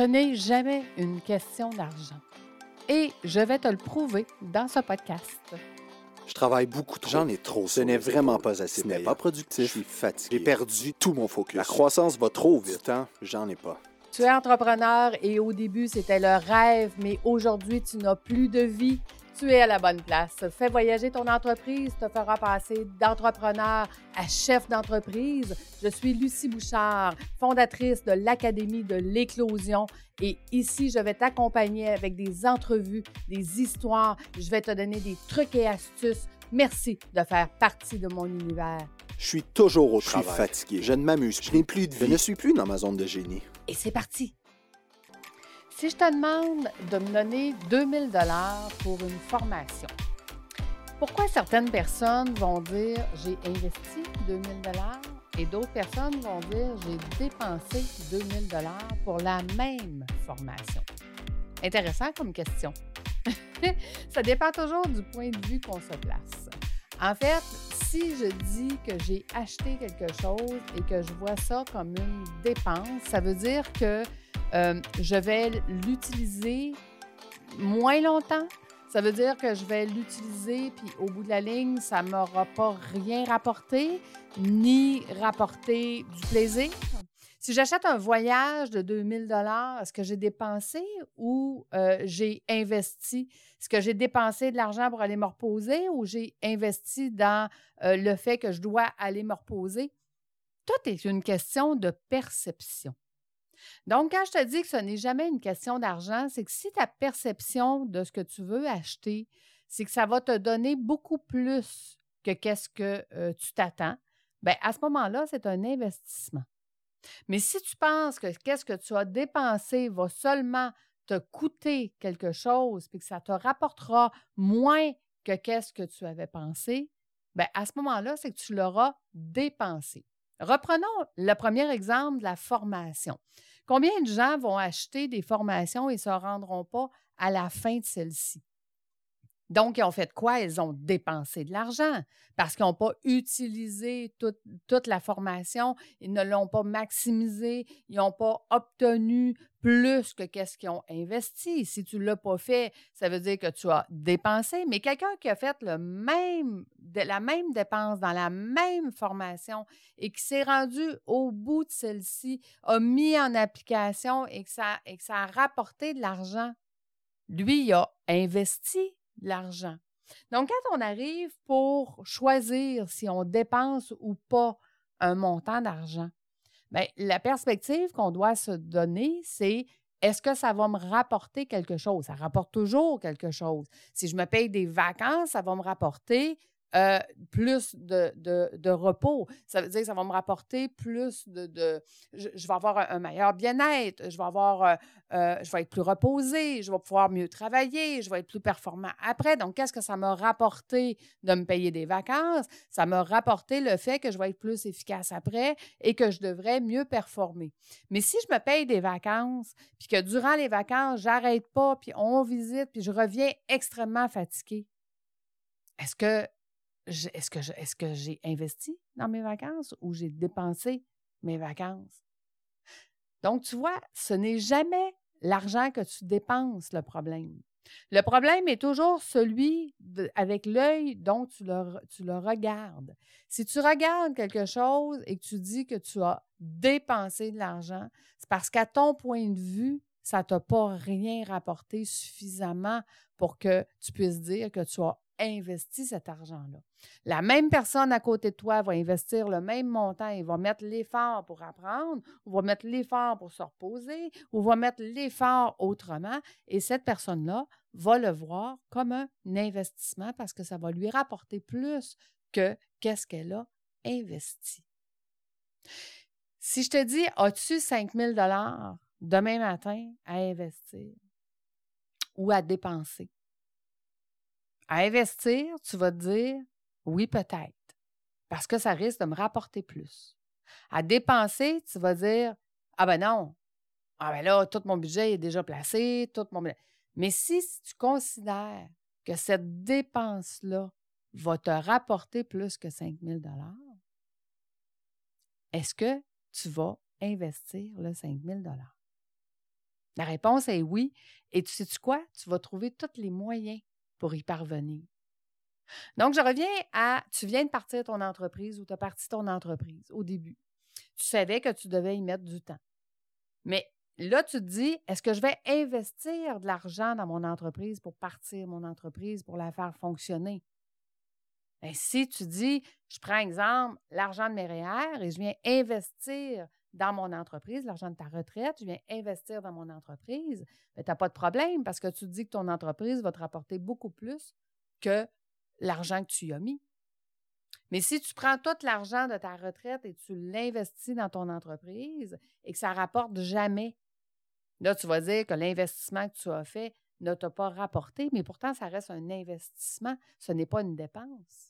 Ce n'est jamais une question d'argent. Et je vais te le prouver dans ce podcast. Je travaille beaucoup trop. J'en ai trop. Ce n'est vraiment pas assez Ce n'est pas productif. Je suis fatigué. J'ai perdu tout mon focus. La croissance va trop Du vite. temps, j'en ai pas. Tu es entrepreneur et au début, c'était le rêve, mais aujourd'hui, tu n'as plus de vie. Tu es à la bonne place. Fais voyager ton entreprise, te fera passer d'entrepreneur à chef d'entreprise. Je suis Lucie Bouchard, fondatrice de l'Académie de l'éclosion. Et ici, je vais t'accompagner avec des entrevues, des histoires. Je vais te donner des trucs et astuces. Merci de faire partie de mon univers. Je suis toujours au Je suis travail. fatigué. Je ne m'amuse Je n'ai plus de Je vie. ne suis plus dans ma zone de génie. C'est parti. Si je te demande de me donner 2000 dollars pour une formation, pourquoi certaines personnes vont dire j'ai investi 2000 dollars et d'autres personnes vont dire j'ai dépensé 2000 dollars pour la même formation? Intéressant comme question. Ça dépend toujours du point de vue qu'on se place. En fait, si je dis que j'ai acheté quelque chose et que je vois ça comme une dépense, ça veut dire que euh, je vais l'utiliser moins longtemps. Ça veut dire que je vais l'utiliser, puis au bout de la ligne, ça ne m'aura pas rien rapporté, ni rapporté du plaisir. Si j'achète un voyage de 2000 dollars, est-ce que j'ai dépensé ou euh, j'ai investi? Est-ce que j'ai dépensé de l'argent pour aller me reposer ou j'ai investi dans euh, le fait que je dois aller me reposer? Tout est une question de perception. Donc, quand je te dis que ce n'est jamais une question d'argent, c'est que si ta perception de ce que tu veux acheter, c'est que ça va te donner beaucoup plus que qu'est-ce que euh, tu t'attends, bien, à ce moment-là, c'est un investissement. Mais si tu penses que qu'est-ce que tu as dépensé va seulement te coûter quelque chose, puis que ça te rapportera moins que qu'est-ce que tu avais pensé, bien, à ce moment-là, c'est que tu l'auras dépensé. Reprenons le premier exemple de la formation. Combien de gens vont acheter des formations et ne se rendront pas à la fin de celle-ci? Donc, ils ont fait quoi? Ils ont dépensé de l'argent parce qu'ils n'ont pas utilisé toute, la formation, ils ne l'ont pas maximisé, ils n'ont pas obtenu plus que qu'est-ce qu'ils ont investi. Si tu ne l'as pas fait, ça veut dire que tu as dépensé. Mais quelqu'un qui a fait la même dépense dans la même formation et qui s'est rendu au bout de celle-ci, a mis en application et que ça, et que ça a rapporté de l'argent, lui, il a investi l'argent. Donc, quand on arrive pour choisir si on dépense ou pas un montant d'argent, bien, la perspective qu'on doit se donner, c'est est-ce que ça va me rapporter quelque chose? Ça rapporte toujours quelque chose. Si je me paye des vacances, ça va me rapporter euh, plus de, repos. Ça veut dire que ça va me rapporter plus de... de je, vais avoir un, meilleur bien-être, je vais euh, euh, être plus reposée, je vais pouvoir mieux travailler, je vais être plus performant après. Donc, qu'est-ce que ça m'a rapporté de me payer des vacances? Ça m'a rapporté le fait que je vais être plus efficace après et que je devrais mieux performer. Mais si je me paye des vacances, puis que durant les vacances, j'arrête pas, puis on visite, puis je reviens extrêmement fatiguée, est-ce que est-ce que j'ai investi dans mes vacances ou j'ai dépensé mes vacances? Donc, tu vois, ce n'est jamais l'argent que tu dépenses le problème. Le problème est toujours celui avec l'œil dont tu le, tu le regardes. Si tu regardes quelque chose et que tu dis que tu as dépensé de l'argent, c'est parce qu'à ton point de vue, ça ne t'a pas rien rapporté suffisamment pour que tu puisses dire que tu as investi cet argent-là. La même personne à côté de toi va investir le même montant et va mettre l'effort pour apprendre, ou va mettre l'effort pour se reposer, ou va mettre l'effort autrement. Et cette personne-là va le voir comme un investissement parce que ça va lui rapporter plus que qu'est-ce qu'elle a investi. Si je te dis, as-tu 5 000 demain matin à investir ou à dépenser? À investir, tu vas te dire, oui, peut-être, parce que ça risque de me rapporter plus. À dépenser, tu vas dire, ah ben non, ah ben là, tout mon budget est déjà placé, tout mon... Mais si tu considères que cette dépense-là va te rapporter plus que 5 000 est-ce que tu vas investir le 5 000 La réponse est oui. Et tu sais-tu quoi? Tu vas trouver tous les moyens pour y parvenir. Donc, je reviens à, tu viens de partir ton entreprise ou tu as parti ton entreprise au début. Tu savais que tu devais y mettre du temps. Mais là, tu te dis, est-ce que je vais investir de l'argent dans mon entreprise pour partir mon entreprise, pour la faire fonctionner? Bien, si tu dis, je prends exemple l'argent de mes REER et je viens investir dans mon entreprise, l'argent de ta retraite, je viens investir dans mon entreprise, ben, tu n'as pas de problème parce que tu dis que ton entreprise va te rapporter beaucoup plus que l'argent que tu y as mis. Mais si tu prends tout l'argent de ta retraite et tu l'investis dans ton entreprise et que ça ne rapporte jamais, là, tu vas dire que l'investissement que tu as fait ne t'a pas rapporté, mais pourtant, ça reste un investissement, ce n'est pas une dépense.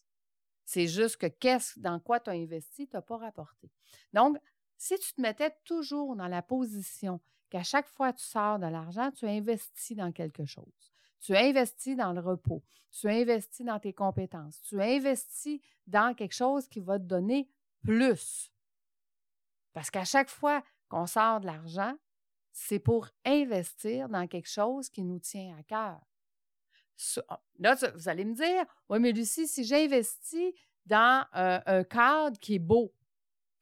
C'est juste que qu'est-ce dans quoi tu as investi, tu n'as pas rapporté. Donc, si tu te mettais toujours dans la position qu'à chaque fois que tu sors de l'argent, tu investis dans quelque chose. Tu investis dans le repos, tu investis dans tes compétences, tu investis dans quelque chose qui va te donner plus. Parce qu'à chaque fois qu'on sort de l'argent, c'est pour investir dans quelque chose qui nous tient à cœur. Ah, là, vous allez me dire, oui, mais Lucie, si j'investis dans euh, un cadre qui est beau,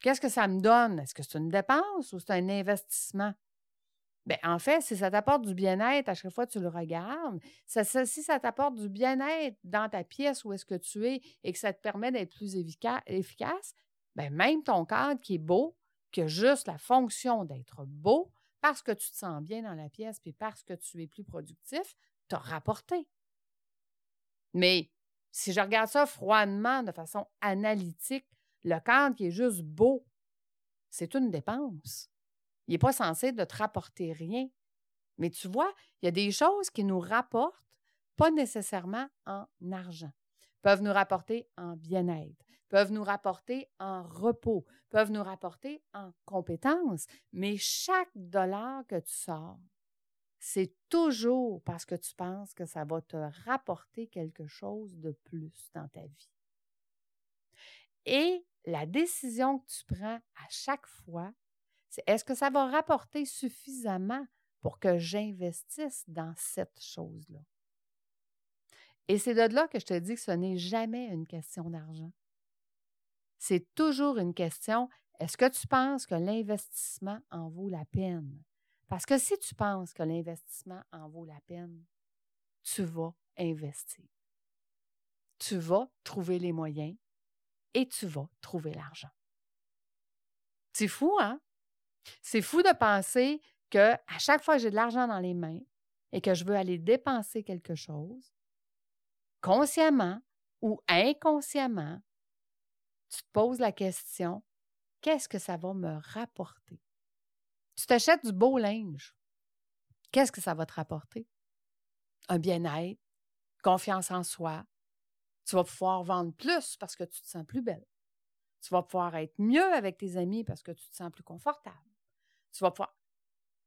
Qu'est-ce que ça me donne? Est-ce que c'est une dépense ou c'est un investissement? Bien, en fait, si ça t'apporte du bien-être à chaque fois que tu le regardes, si ça t'apporte du bien-être dans ta pièce où est-ce que tu es et que ça te permet d'être plus efficace, bien, même ton cadre qui est beau, qui a juste la fonction d'être beau, parce que tu te sens bien dans la pièce puis parce que tu es plus productif, t'as rapporté. Mais si je regarde ça froidement, de façon analytique, le cadre qui est juste beau, c'est une dépense. Il n'est pas censé te rapporter rien. Mais tu vois, il y a des choses qui nous rapportent pas nécessairement en argent, peuvent nous rapporter en bien-être, peuvent nous rapporter en repos, peuvent nous rapporter en compétences, mais chaque dollar que tu sors, c'est toujours parce que tu penses que ça va te rapporter quelque chose de plus dans ta vie. Et la décision que tu prends à chaque fois, c'est est-ce que ça va rapporter suffisamment pour que j'investisse dans cette chose-là? Et c'est de là que je te dis que ce n'est jamais une question d'argent. C'est toujours une question, est-ce que tu penses que l'investissement en vaut la peine? Parce que si tu penses que l'investissement en vaut la peine, tu vas investir. Tu vas trouver les moyens et tu vas trouver l'argent. C'est fou, hein? C'est fou de penser que à chaque fois que j'ai de l'argent dans les mains et que je veux aller dépenser quelque chose, consciemment ou inconsciemment, tu te poses la question qu'est-ce que ça va me rapporter? Tu t'achètes du beau linge. Qu'est-ce que ça va te rapporter? Un bien-être, confiance en soi, tu vas pouvoir vendre plus parce que tu te sens plus belle. Tu vas pouvoir être mieux avec tes amis parce que tu te sens plus confortable. Tu vas pouvoir.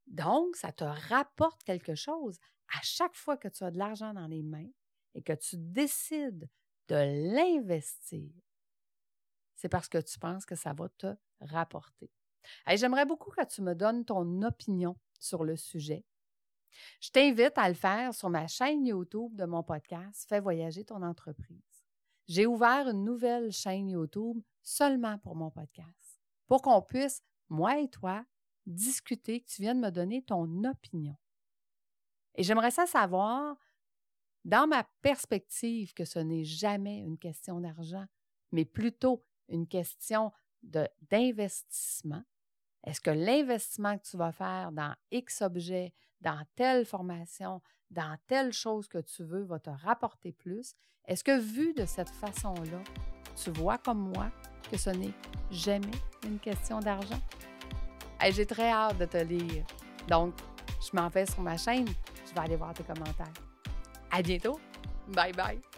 Donc, ça te rapporte quelque chose à chaque fois que tu as de l'argent dans les mains et que tu décides de l'investir. C'est parce que tu penses que ça va te rapporter. J'aimerais beaucoup que tu me donnes ton opinion sur le sujet. Je t'invite à le faire sur ma chaîne YouTube de mon podcast Fais voyager ton entreprise j'ai ouvert une nouvelle chaîne YouTube seulement pour mon podcast, pour qu'on puisse, moi et toi, discuter, que tu viennes me donner ton opinion. Et j'aimerais ça savoir, dans ma perspective, que ce n'est jamais une question d'argent, mais plutôt une question d'investissement. Est-ce que l'investissement que tu vas faire dans X objet, dans telle formation, dans telle chose que tu veux va te rapporter plus? Est-ce que vu de cette façon-là, tu vois comme moi que ce n'est jamais une question d'argent? J'ai très hâte de te lire. Donc, je m'en vais sur ma chaîne. Je vais aller voir tes commentaires. À bientôt. Bye bye.